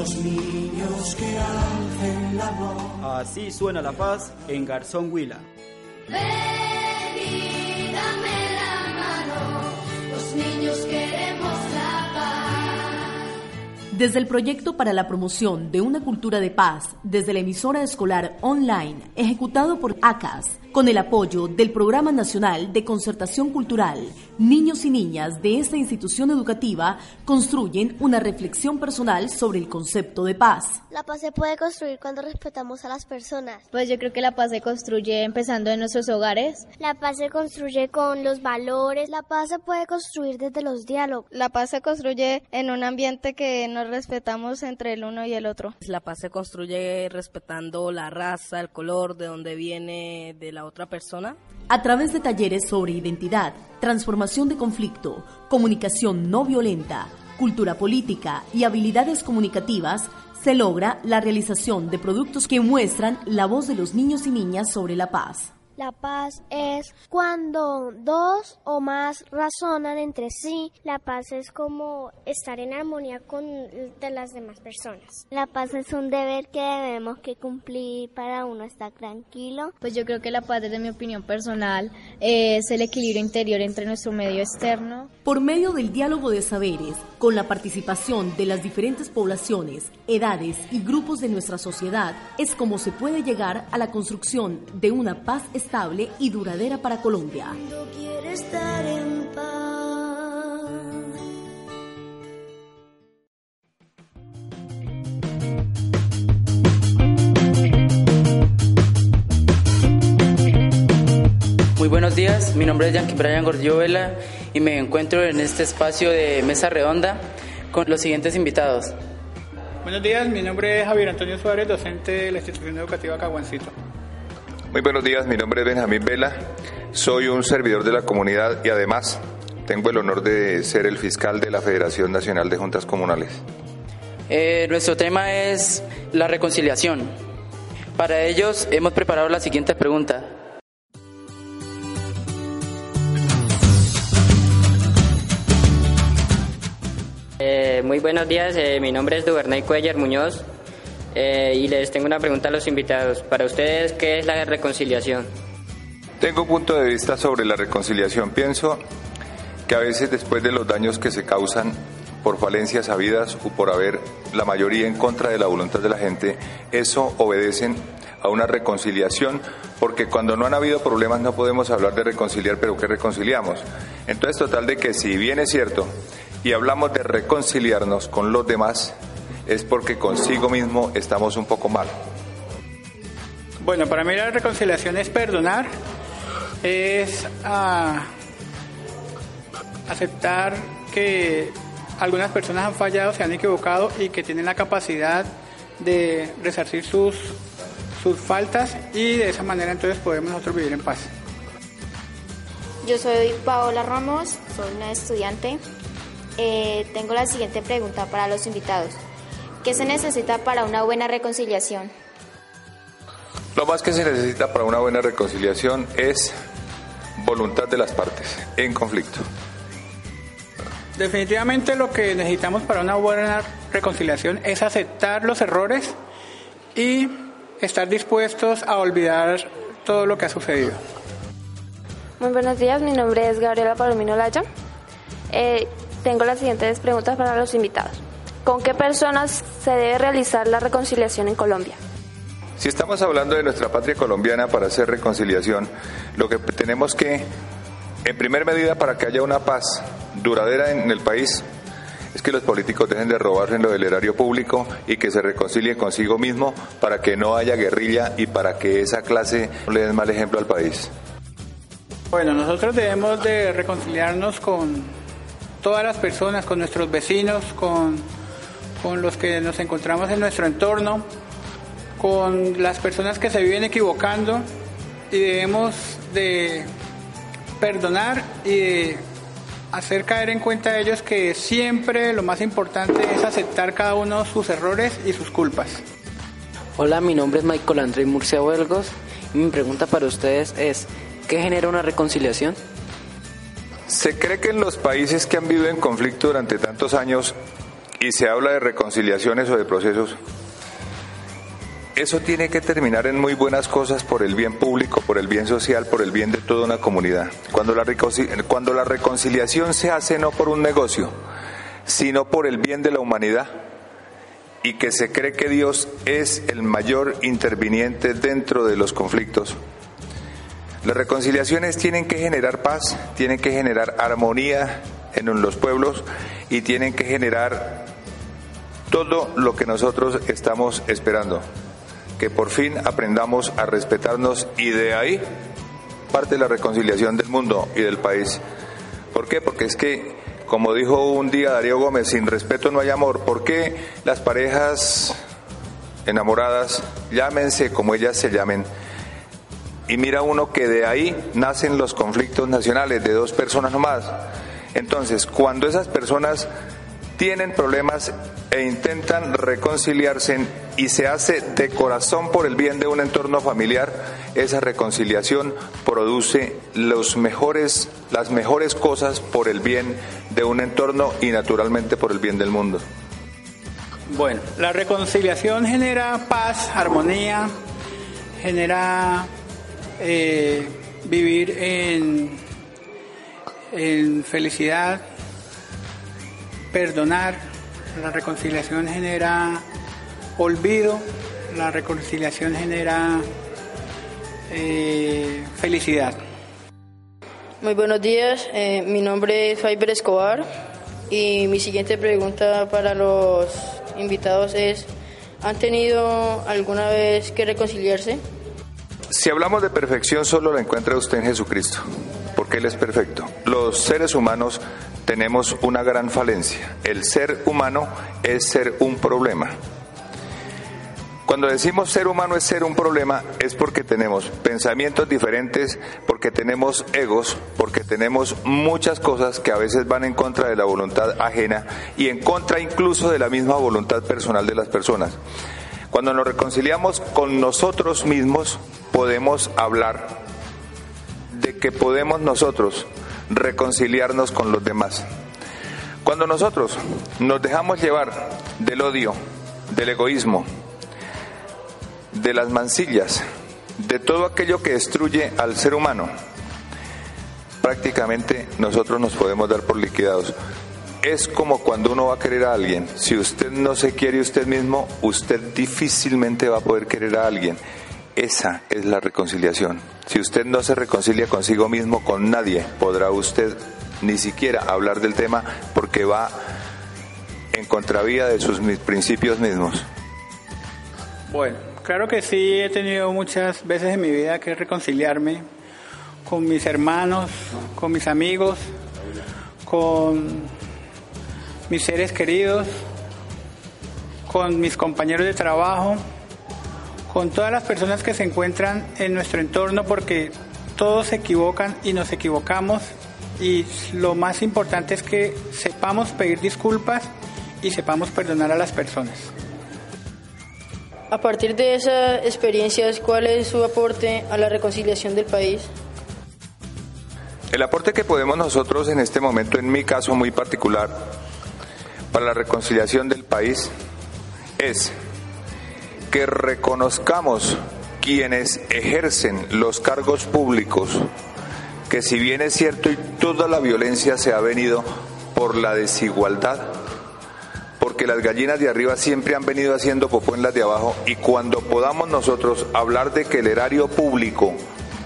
los niños que hacen la voz. Así suena la paz en Garzón Huila. Ven Desde el proyecto para la promoción de una cultura de paz, desde la emisora escolar online, ejecutado por ACAS, con el apoyo del Programa Nacional de Concertación Cultural, niños y niñas de esta institución educativa construyen una reflexión personal sobre el concepto de paz. La paz se puede construir cuando respetamos a las personas. Pues yo creo que la paz se construye empezando en nuestros hogares. La paz se construye con los valores. La paz se puede construir desde los diálogos. La paz se construye en un ambiente que nos respetamos entre el uno y el otro. La paz se construye respetando la raza, el color, de donde viene, de la otra persona. A través de talleres sobre identidad, transformación de conflicto, comunicación no violenta, cultura política y habilidades comunicativas, se logra la realización de productos que muestran la voz de los niños y niñas sobre la paz. La paz es cuando dos o más razonan entre sí. La paz es como estar en armonía con las demás personas. La paz es un deber que debemos que cumplir para uno estar tranquilo. Pues yo creo que la paz, desde mi opinión personal, es el equilibrio interior entre nuestro medio externo. Por medio del diálogo de saberes, con la participación de las diferentes poblaciones, edades y grupos de nuestra sociedad, es como se puede llegar a la construcción de una paz estable y duradera para Colombia. Cuando quiere estar en paz. Muy buenos días, mi nombre es Yankee Brian Gordillo Vela y me encuentro en este espacio de mesa redonda con los siguientes invitados. Buenos días, mi nombre es Javier Antonio Suárez, docente de la institución educativa Caguancito. Muy buenos días, mi nombre es Benjamín Vela, soy un servidor de la comunidad y además tengo el honor de ser el fiscal de la Federación Nacional de Juntas Comunales. Eh, nuestro tema es la reconciliación. Para ellos hemos preparado la siguiente pregunta. Eh, muy buenos días, eh, mi nombre es Duvernay Cuellar Muñoz eh, y les tengo una pregunta a los invitados. Para ustedes, ¿qué es la reconciliación? Tengo un punto de vista sobre la reconciliación. Pienso que a veces después de los daños que se causan por falencias habidas o por haber la mayoría en contra de la voluntad de la gente, eso obedecen a una reconciliación, porque cuando no han habido problemas no podemos hablar de reconciliar, pero ¿qué reconciliamos? Entonces, total de que si bien es cierto, y hablamos de reconciliarnos con los demás, es porque consigo mismo estamos un poco mal. Bueno, para mí la reconciliación es perdonar, es ah, aceptar que algunas personas han fallado, se han equivocado y que tienen la capacidad de resarcir sus, sus faltas y de esa manera entonces podemos nosotros vivir en paz. Yo soy Paola Ramos, soy una estudiante. Eh, tengo la siguiente pregunta para los invitados. ¿Qué se necesita para una buena reconciliación? Lo más que se necesita para una buena reconciliación es voluntad de las partes en conflicto. Definitivamente lo que necesitamos para una buena reconciliación es aceptar los errores y estar dispuestos a olvidar todo lo que ha sucedido. Muy buenos días, mi nombre es Gabriela Palomino Laya. Eh, tengo las siguientes preguntas para los invitados. ¿Con qué personas se debe realizar la reconciliación en Colombia? Si estamos hablando de nuestra patria colombiana para hacer reconciliación, lo que tenemos que, en primer medida, para que haya una paz duradera en el país, es que los políticos dejen de robarse en lo del erario público y que se reconcilien consigo mismo para que no haya guerrilla y para que esa clase no le den mal ejemplo al país. Bueno, nosotros debemos de reconciliarnos con todas las personas, con nuestros vecinos, con, con los que nos encontramos en nuestro entorno, con las personas que se viven equivocando y debemos de perdonar y de hacer caer en cuenta a ellos que siempre lo más importante es aceptar cada uno sus errores y sus culpas. Hola, mi nombre es Michael André Murcia Huelgos y mi pregunta para ustedes es, ¿qué genera una reconciliación? Se cree que en los países que han vivido en conflicto durante tantos años y se habla de reconciliaciones o de procesos, eso tiene que terminar en muy buenas cosas por el bien público, por el bien social, por el bien de toda una comunidad. Cuando la, cuando la reconciliación se hace no por un negocio, sino por el bien de la humanidad y que se cree que Dios es el mayor interviniente dentro de los conflictos. Las reconciliaciones tienen que generar paz, tienen que generar armonía en los pueblos y tienen que generar todo lo que nosotros estamos esperando que por fin aprendamos a respetarnos y de ahí parte la reconciliación del mundo y del país. ¿Por qué? Porque es que, como dijo un día Darío Gómez, sin respeto no hay amor. ¿Por qué las parejas enamoradas, llámense como ellas se llamen, y mira uno que de ahí nacen los conflictos nacionales de dos personas nomás? Entonces, cuando esas personas tienen problemas e intentan reconciliarse y se hace de corazón por el bien de un entorno familiar, esa reconciliación produce los mejores, las mejores cosas por el bien de un entorno y naturalmente por el bien del mundo. Bueno, la reconciliación genera paz, armonía, genera eh, vivir en, en felicidad, perdonar, la reconciliación genera olvido, la reconciliación genera eh, felicidad. Muy buenos días, eh, mi nombre es Faiber Escobar y mi siguiente pregunta para los invitados es, ¿han tenido alguna vez que reconciliarse? Si hablamos de perfección, solo la encuentra usted en Jesucristo, porque Él es perfecto. Los seres humanos tenemos una gran falencia. El ser humano es ser un problema. Cuando decimos ser humano es ser un problema, es porque tenemos pensamientos diferentes, porque tenemos egos, porque tenemos muchas cosas que a veces van en contra de la voluntad ajena y en contra incluso de la misma voluntad personal de las personas. Cuando nos reconciliamos con nosotros mismos, podemos hablar de que podemos nosotros reconciliarnos con los demás. Cuando nosotros nos dejamos llevar del odio, del egoísmo, de las mancillas, de todo aquello que destruye al ser humano, prácticamente nosotros nos podemos dar por liquidados. Es como cuando uno va a querer a alguien. Si usted no se quiere usted mismo, usted difícilmente va a poder querer a alguien. Esa es la reconciliación. Si usted no se reconcilia consigo mismo, con nadie, podrá usted ni siquiera hablar del tema porque va en contravía de sus principios mismos. Bueno, claro que sí, he tenido muchas veces en mi vida que reconciliarme con mis hermanos, con mis amigos, con mis seres queridos, con mis compañeros de trabajo con todas las personas que se encuentran en nuestro entorno porque todos se equivocan y nos equivocamos y lo más importante es que sepamos pedir disculpas y sepamos perdonar a las personas. A partir de esas experiencias, ¿cuál es su aporte a la reconciliación del país? El aporte que podemos nosotros en este momento, en mi caso muy particular, para la reconciliación del país es que reconozcamos quienes ejercen los cargos públicos, que si bien es cierto y toda la violencia se ha venido por la desigualdad, porque las gallinas de arriba siempre han venido haciendo popó en las de abajo y cuando podamos nosotros hablar de que el erario público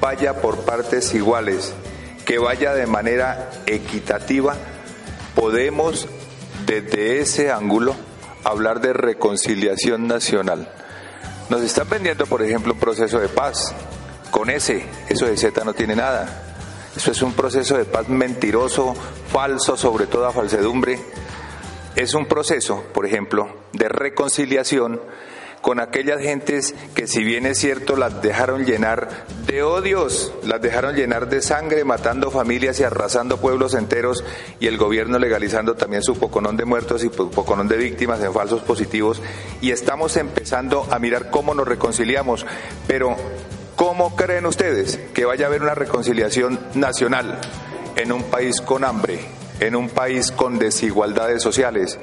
vaya por partes iguales, que vaya de manera equitativa, podemos desde ese ángulo hablar de reconciliación nacional. Nos están vendiendo, por ejemplo, un proceso de paz. Con ese, eso de Z no tiene nada. Eso es un proceso de paz mentiroso, falso, sobre toda falsedumbre. Es un proceso, por ejemplo, de reconciliación con aquellas gentes que si bien es cierto las dejaron llenar de odios, las dejaron llenar de sangre, matando familias y arrasando pueblos enteros y el gobierno legalizando también su poconón de muertos y poconón de víctimas en falsos positivos y estamos empezando a mirar cómo nos reconciliamos, pero ¿cómo creen ustedes que vaya a haber una reconciliación nacional en un país con hambre, en un país con desigualdades sociales?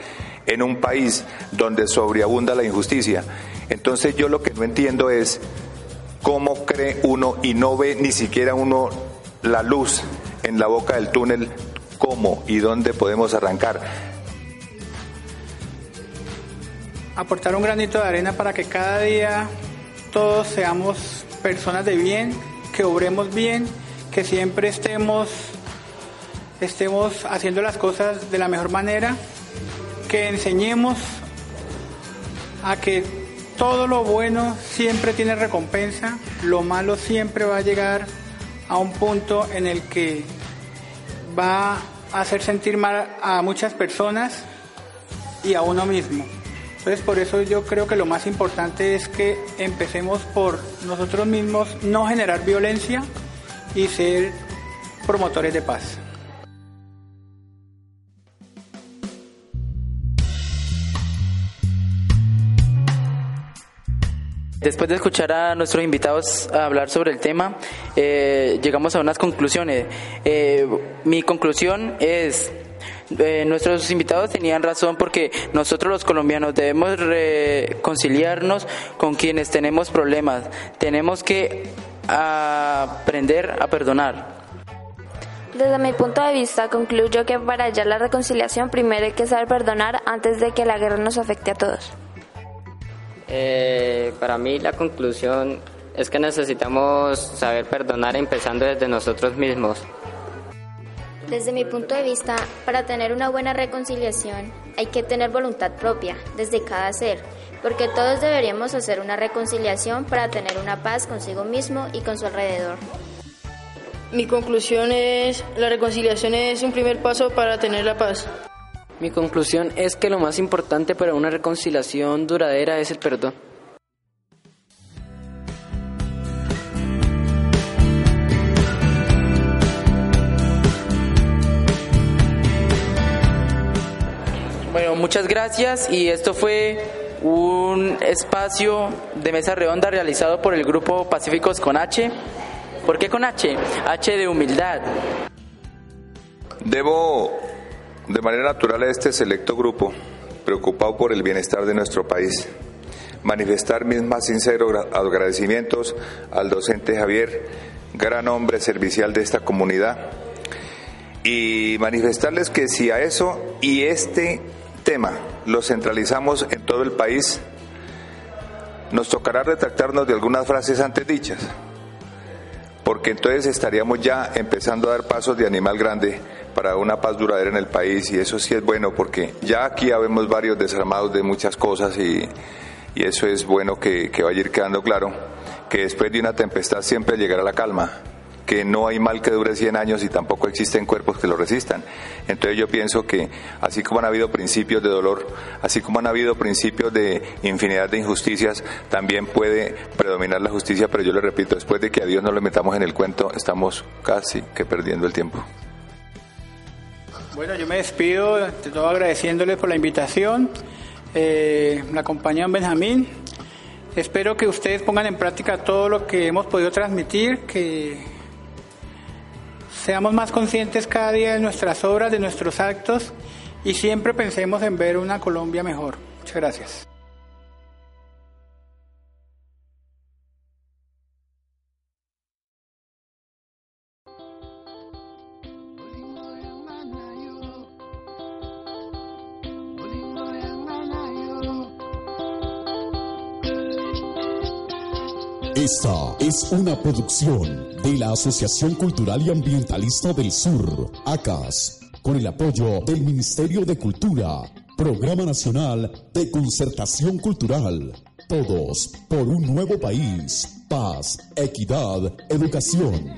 En un país donde sobreabunda la injusticia. Entonces yo lo que no entiendo es cómo cree uno y no ve ni siquiera uno la luz en la boca del túnel, cómo y dónde podemos arrancar. Aportar un granito de arena para que cada día todos seamos personas de bien, que obremos bien, que siempre estemos, estemos haciendo las cosas de la mejor manera, que enseñemos a que todo lo bueno siempre tiene recompensa, lo malo siempre va a llegar a un punto en el que va a hacer sentir mal a muchas personas y a uno mismo. Entonces por eso yo creo que lo más importante es que empecemos por nosotros mismos no generar violencia y ser promotores de paz. Después de escuchar a nuestros invitados hablar sobre el tema, eh, llegamos a unas conclusiones. Eh, mi conclusión es, eh, nuestros invitados tenían razón porque nosotros los colombianos debemos reconciliarnos con quienes tenemos problemas. Tenemos que aprender a perdonar. Desde mi punto de vista, concluyo que para hallar la reconciliación primero hay que saber perdonar antes de que la guerra nos afecte a todos. Eh, para mí la conclusión es que necesitamos saber perdonar empezando desde nosotros mismos. Desde mi punto de vista, para tener una buena reconciliación hay que tener voluntad propia desde cada ser, porque todos deberíamos hacer una reconciliación para tener una paz consigo mismo y con su alrededor. Mi conclusión es, la reconciliación es un primer paso para tener la paz. Mi conclusión es que lo más importante para una reconciliación duradera es el perdón. Bueno, muchas gracias y esto fue un espacio de mesa redonda realizado por el grupo Pacíficos con H. ¿Por qué con H? H de humildad. Debo de manera natural a este selecto grupo, preocupado por el bienestar de nuestro país, manifestar mis más sinceros agradecimientos al docente Javier, gran hombre servicial de esta comunidad, y manifestarles que si a eso y este tema lo centralizamos en todo el país, nos tocará retractarnos de algunas frases antes dichas, porque entonces estaríamos ya empezando a dar pasos de animal grande para una paz duradera en el país y eso sí es bueno porque ya aquí habemos varios desarmados de muchas cosas y, y eso es bueno que, que vaya a ir quedando claro, que después de una tempestad siempre llegará la calma que no hay mal que dure 100 años y tampoco existen cuerpos que lo resistan. Entonces yo pienso que así como han habido principios de dolor, así como han habido principios de infinidad de injusticias, también puede predominar la justicia, pero yo le repito, después de que a Dios no le metamos en el cuento, estamos casi que perdiendo el tiempo. Bueno, yo me despido, de todo agradeciéndole por la invitación. Eh, la acompañan Benjamín. Espero que ustedes pongan en práctica todo lo que hemos podido transmitir, que seamos más conscientes cada día de nuestras obras, de nuestros actos y siempre pensemos en ver una Colombia mejor. Muchas gracias. Esta es una producción de la Asociación Cultural y Ambientalista del Sur, ACAS, con el apoyo del Ministerio de Cultura, Programa Nacional de Concertación Cultural. Todos por un nuevo país, paz, equidad, educación.